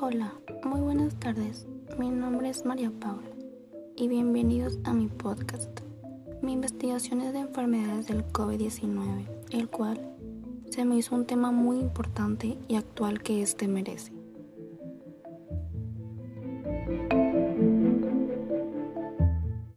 Hola, muy buenas tardes. Mi nombre es María Paula y bienvenidos a mi podcast. Mi investigación es de enfermedades del COVID-19, el cual se me hizo un tema muy importante y actual que este merece.